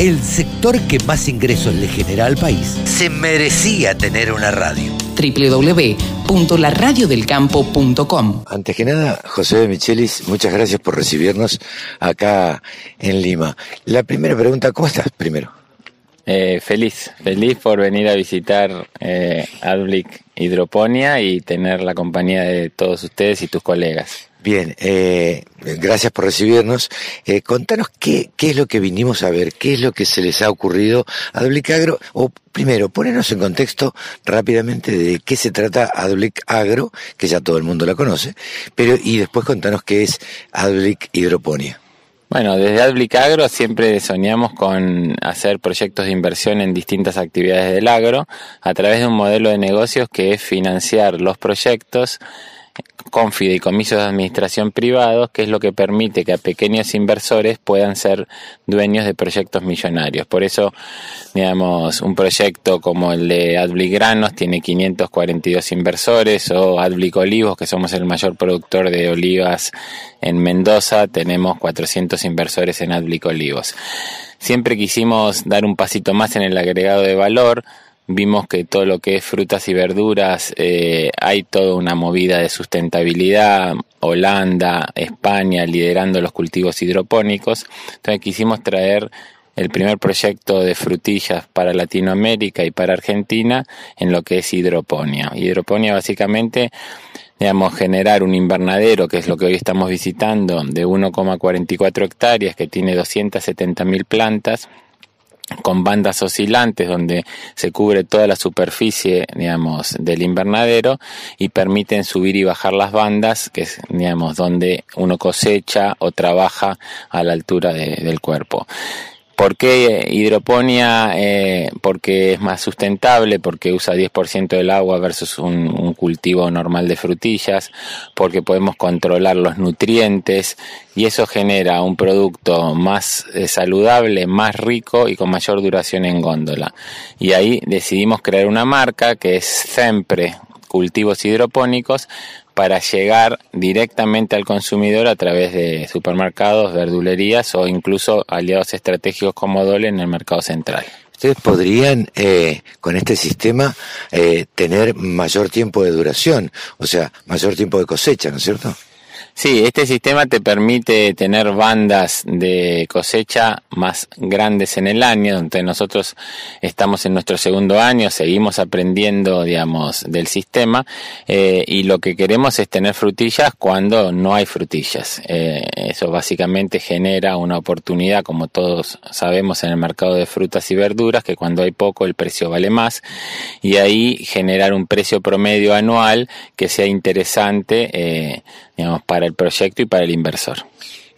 el sector que más ingresos le genera al país, se merecía tener una radio www.laradiodelcampo.com. Antes que nada, José de Michelis, muchas gracias por recibirnos acá en Lima. La primera pregunta, ¿cómo estás primero? Eh, feliz, feliz por venir a visitar eh, Adblick Hidroponía y tener la compañía de todos ustedes y tus colegas. Bien, eh, gracias por recibirnos. Eh, contanos qué, es lo que vinimos a ver, qué es lo que se les ha ocurrido a Adblick Agro, o primero, ponernos en contexto rápidamente de qué se trata Adblick Agro, que ya todo el mundo la conoce, pero y después contanos qué es Adblick Hidroponía. Bueno, desde Adblick Agro siempre soñamos con hacer proyectos de inversión en distintas actividades del agro a través de un modelo de negocios que es financiar los proyectos con fideicomisos de administración privados, que es lo que permite que a pequeños inversores puedan ser dueños de proyectos millonarios. Por eso, digamos, un proyecto como el de Adblick Granos tiene 542 inversores o Adblick Olivos, que somos el mayor productor de olivas en Mendoza, tenemos 400 inversores en Adblick Olivos. Siempre quisimos dar un pasito más en el agregado de valor, vimos que todo lo que es frutas y verduras eh, hay toda una movida de sustentabilidad, Holanda, España liderando los cultivos hidropónicos, entonces quisimos traer el primer proyecto de frutillas para Latinoamérica y para Argentina en lo que es hidroponía. Hidroponía básicamente digamos, generar un invernadero, que es lo que hoy estamos visitando, de 1,44 hectáreas, que tiene 270.000 plantas, con bandas oscilantes donde se cubre toda la superficie, digamos, del invernadero y permiten subir y bajar las bandas, que es, digamos, donde uno cosecha o trabaja a la altura del cuerpo. ¿Por qué hidroponía? Eh, porque es más sustentable, porque usa 10% del agua versus un, cultivo normal de frutillas, porque podemos controlar los nutrientes y eso genera un producto más eh, saludable, más rico y con mayor duración en góndola. Y ahí decidimos crear una marca que es Sempre Cultivos Hidropónicos para llegar directamente al consumidor a través de supermercados, verdulerías o incluso aliados estratégicos como Dole en el mercado central. Ustedes podrían, eh, con este sistema, eh, tener mayor tiempo de duración, o sea, mayor tiempo de cosecha, ¿no es cierto? Sí, este sistema te permite tener bandas de cosecha más grandes en el año, donde nosotros estamos en nuestro segundo año, seguimos aprendiendo, digamos, del sistema eh, y lo que queremos es tener frutillas cuando no hay frutillas. Eh, eso básicamente genera una oportunidad, como todos sabemos, en el mercado de frutas y verduras, que cuando hay poco el precio vale más y ahí generar un precio promedio anual que sea interesante. Eh, digamos, para el proyecto y para el inversor.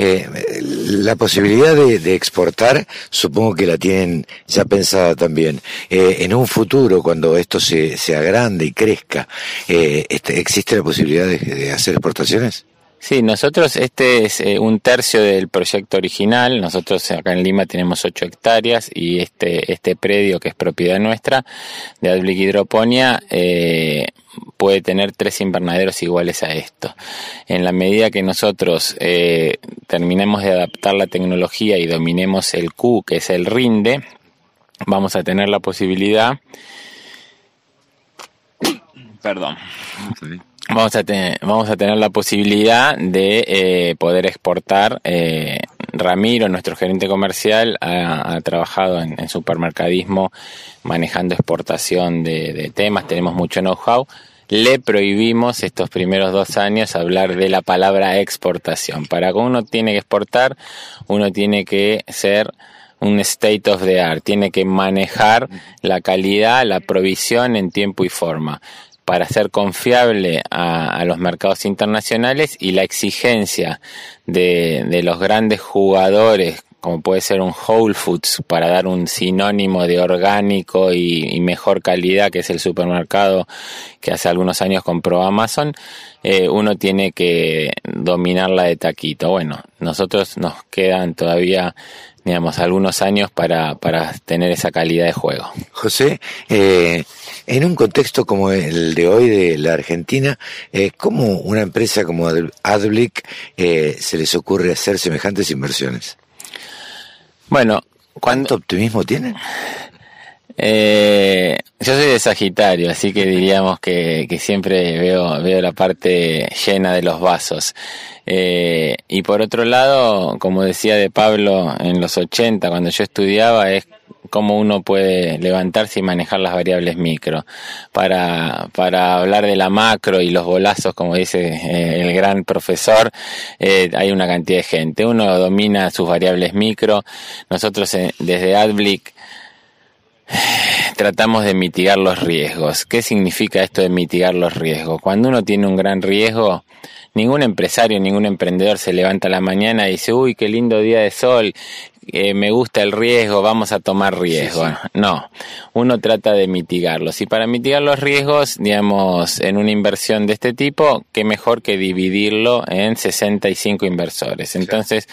Eh, la posibilidad de, exportar, supongo que la tienen ya pensada también. Eh, en un futuro, cuando esto se, se agrande y crezca, eh, este, ¿existe la posibilidad de, hacer exportaciones? Sí, nosotros, este es un tercio del proyecto original. Nosotros acá en Lima tenemos 8 hectáreas y este, este predio, que es propiedad nuestra, de Adblick Hidroponía, puede tener tres invernaderos iguales a esto. En la medida que nosotros eh, terminemos de adaptar la tecnología y dominemos el Q, que es el rinde, vamos a tener la posibilidad... Perdón. Vamos a, tener, vamos a tener la posibilidad de eh, poder exportar. Eh, Ramiro, nuestro gerente comercial, ha, trabajado en, supermercadismo manejando exportación de, de temas. Tenemos mucho know-how le prohibimos estos primeros dos años hablar de la palabra exportación. Para que uno tiene que exportar, uno tiene que ser un state of the art, tiene que manejar la calidad, la provisión en tiempo y forma para ser confiable a, los mercados internacionales y la exigencia de, de los grandes jugadores como puede ser un Whole Foods para dar un sinónimo de orgánico y, mejor calidad que es el supermercado que hace algunos años compró Amazon, eh, uno tiene que dominarla de taquito. Bueno, nosotros nos quedan todavía digamos, algunos años para, para tener esa calidad de juego. José, eh, en un contexto como el de hoy de la Argentina, eh, ¿cómo una empresa como Adblick eh, se les ocurre hacer semejantes inversiones? Bueno, ¿Cuánto optimismo tienen? Eh, yo soy de Sagitario, así que diríamos que, siempre veo, veo la parte llena de los vasos. Eh, y por otro lado, como decía de Pablo en los 80, cuando yo estudiaba, es cómo uno puede levantarse y manejar las variables micro. Para, para hablar de la macro y los bolazos, como dice eh, el gran profesor, eh, hay una cantidad de gente. Uno domina sus variables micro. Nosotros desde AdBlick tratamos de mitigar los riesgos. ¿Qué significa esto de mitigar los riesgos? Cuando uno tiene un gran riesgo, ningún empresario, ningún emprendedor se levanta a la mañana y dice, uy, qué lindo día de sol, eh, me gusta el riesgo, vamos a tomar riesgo. No, uno trata de mitigarlos. Y para mitigar los riesgos, digamos, en una inversión de este tipo, qué mejor que dividirlo en 65 inversores. Entonces,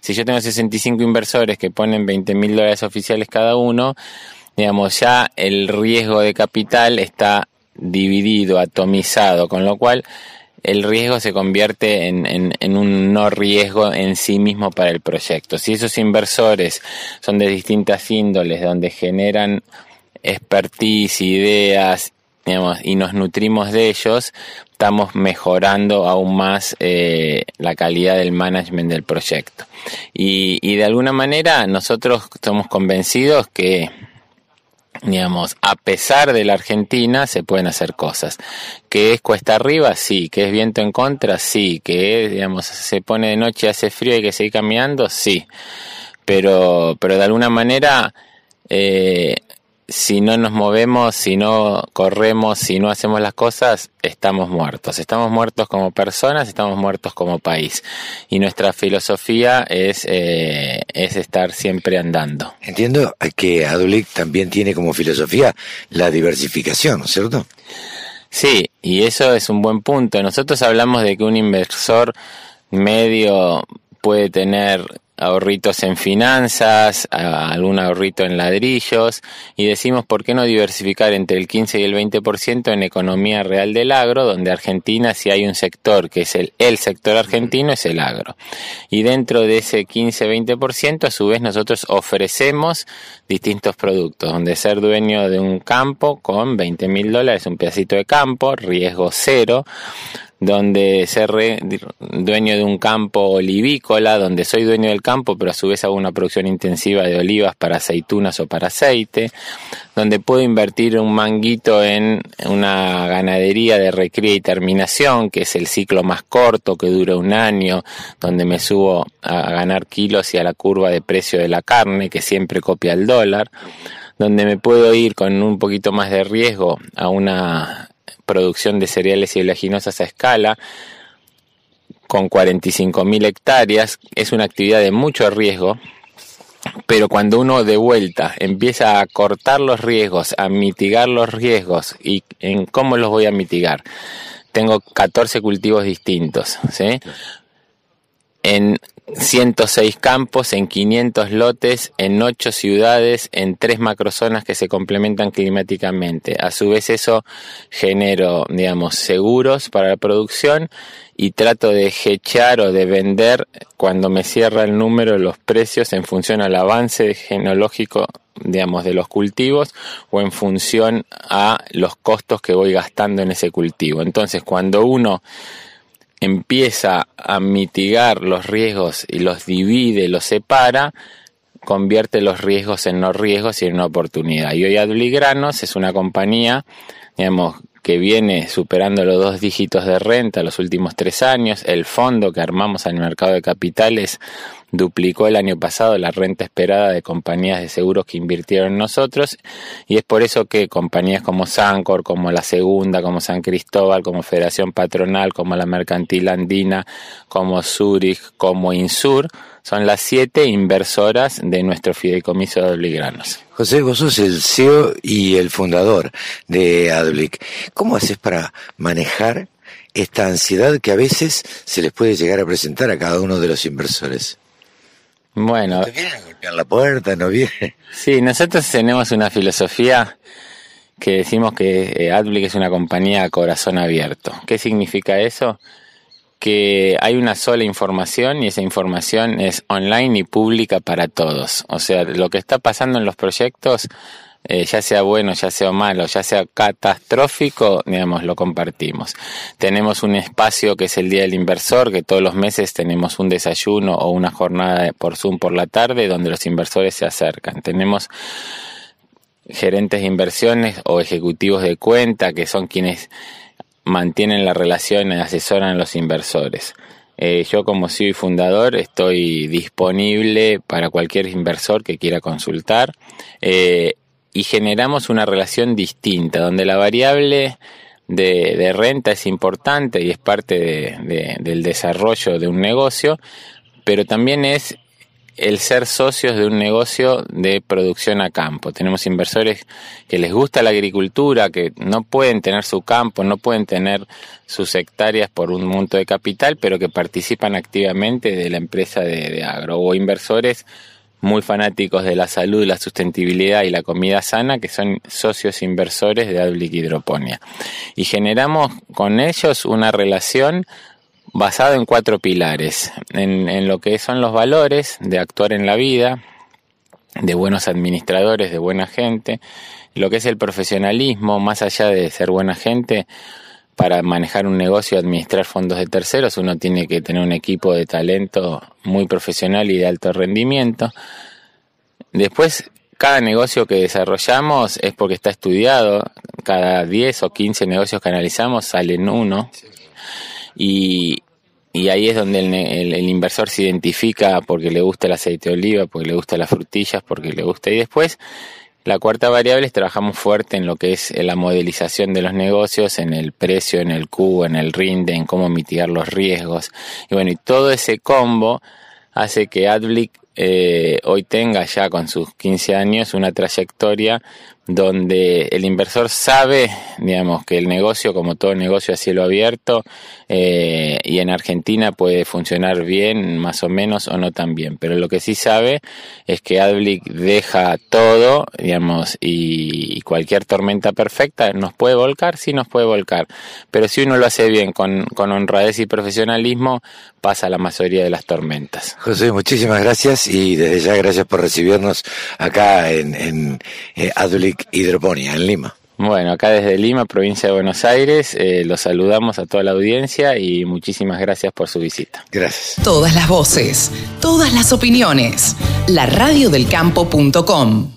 si yo tengo 65 inversores que ponen 20 mil dólares oficiales cada uno, digamos, ya el riesgo de capital está dividido, atomizado, con lo cual el riesgo se convierte en, en, un no riesgo en sí mismo para el proyecto. Si esos inversores son de distintas índoles, donde generan expertise, ideas, digamos, y nos nutrimos de ellos, estamos mejorando aún más eh, la calidad del management del proyecto. Y, y de alguna manera nosotros somos convencidos que digamos, a pesar de la Argentina se pueden hacer cosas. Que es cuesta arriba, sí. Que es viento en contra, sí. Que digamos, se pone de noche, hace frío y hay que seguir caminando, sí. Pero, pero de alguna manera, eh, si no nos movemos, si no corremos, si no hacemos las cosas, estamos muertos. Estamos muertos como personas, estamos muertos como país. Y nuestra filosofía es, eh, es estar siempre andando. Entiendo que Adulik también tiene como filosofía la diversificación, ¿no es cierto? Sí, y eso es un buen punto. Nosotros hablamos de que un inversor medio puede tener ahorritos en finanzas, algún ahorrito en ladrillos y decimos por qué no diversificar entre el 15 y el 20% en economía real del agro, donde Argentina si hay un sector que es el, el sector argentino es el agro. Y dentro de ese 15-20% a su vez nosotros ofrecemos distintos productos, donde ser dueño de un campo con 20 mil dólares, un pedacito de campo, riesgo cero, donde ser dueño de un campo olivícola, donde soy dueño del campo, pero a su vez hago una producción intensiva de olivas para aceitunas o para aceite, donde puedo invertir un manguito en una ganadería de recría y terminación, que es el ciclo más corto, que dura un año, donde me subo a ganar kilos y a la curva de precio de la carne, que siempre copia el dólar donde me puedo ir con un poquito más de riesgo a una producción de cereales y oleaginosas a escala, con 45.000 hectáreas, es una actividad de mucho riesgo, pero cuando uno de vuelta empieza a cortar los riesgos, a mitigar los riesgos y en cómo los voy a mitigar, tengo 14 cultivos distintos, ¿sí? En 106 campos, en 500 lotes, en 8 ciudades, en 3 macrozonas que se complementan climáticamente. A su vez eso genero, digamos, seguros para la producción y trato de hechar o de vender cuando me cierra el número los precios en función al avance genológico digamos de los cultivos o en función a los costos que voy gastando en ese cultivo. Entonces, cuando uno empieza a mitigar los riesgos y los divide, los separa, convierte los riesgos en no riesgos y en una oportunidad. Y hoy Adligranos es una compañía, digamos, que viene superando los dos dígitos de renta los últimos tres años. El fondo que armamos el mercado de capitales duplicó el año pasado la renta esperada de compañías de seguros que invirtieron en nosotros y es por eso que compañías como Sancor, como La Segunda, como San Cristóbal, como Federación Patronal, como la Mercantil Andina, como Zurich, como Insur, son las siete inversoras de nuestro fideicomiso de Obligranos. José, vos sos el CEO y el fundador de Adblick. ¿Cómo haces para manejar esta ansiedad que a veces se les puede llegar a presentar a cada uno de los inversores? Bueno. ¿Te vienen a golpear la puerta? ¿No viene? Sí, nosotros tenemos una filosofía que decimos que eh, Adblick es una compañía a corazón abierto. ¿Qué significa eso? Que hay una sola información y esa información es online y pública para todos. O sea, lo que está pasando en los proyectos, eh, ya sea bueno, ya sea malo, ya sea catastrófico, digamos, lo compartimos. Tenemos un espacio que es el Día del Inversor, que todos los meses tenemos un desayuno o una jornada por Zoom por la tarde donde los inversores se acercan. Tenemos gerentes de inversiones o ejecutivos de cuenta que son quienes mantienen la relación y asesoran a los inversores. Eh, yo como CEO y fundador estoy disponible para cualquier inversor que quiera consultar eh, y generamos una relación distinta donde la variable de, renta es importante y es parte del desarrollo de un negocio, pero también es el ser socios de un negocio de producción a campo. Tenemos inversores que les gusta la agricultura, que no pueden tener su campo, no pueden tener sus hectáreas por un monto de capital, pero que participan activamente de la empresa de, agro. O inversores muy fanáticos de la salud, la sustentabilidad y la comida sana, que son socios inversores de Adblick Hidroponía. Y generamos con ellos una relación basado en cuatro pilares, en, lo que son los valores de actuar en la vida, de buenos administradores, de buena gente, lo que es el profesionalismo, más allá de ser buena gente, para manejar un negocio administrar fondos de terceros, uno tiene que tener un equipo de talento muy profesional y de alto rendimiento. Después, cada negocio que desarrollamos es porque está estudiado, cada 10 o 15 negocios que analizamos salen uno y, y ahí es donde el, el, inversor se identifica porque le gusta el aceite de oliva, porque le gusta las frutillas, porque le gusta. Y después, la cuarta variable es trabajamos fuerte en lo que es la modelización de los negocios, en el precio, en el cubo, en el rinde, en cómo mitigar los riesgos. Y bueno, y todo ese combo hace que Adblick eh, hoy tenga ya con sus 15 años una trayectoria donde el inversor sabe, digamos, que el negocio, como todo negocio a cielo abierto, eh, y en Argentina puede funcionar bien, más o menos, o no tan bien. Pero lo que sí sabe es que Adblick deja todo, digamos, y, cualquier tormenta perfecta nos puede volcar, sí nos puede volcar. Pero si uno lo hace bien, con, con honradez y profesionalismo, pasa la mayoría de las tormentas. José, muchísimas gracias y desde ya gracias por recibirnos acá en, en eh, Hidroponía, en Lima. Bueno, acá desde Lima, provincia de Buenos Aires, eh, los saludamos a toda la audiencia y muchísimas gracias por su visita. Gracias. Todas las voces, todas las opiniones. La radiodelcampo.com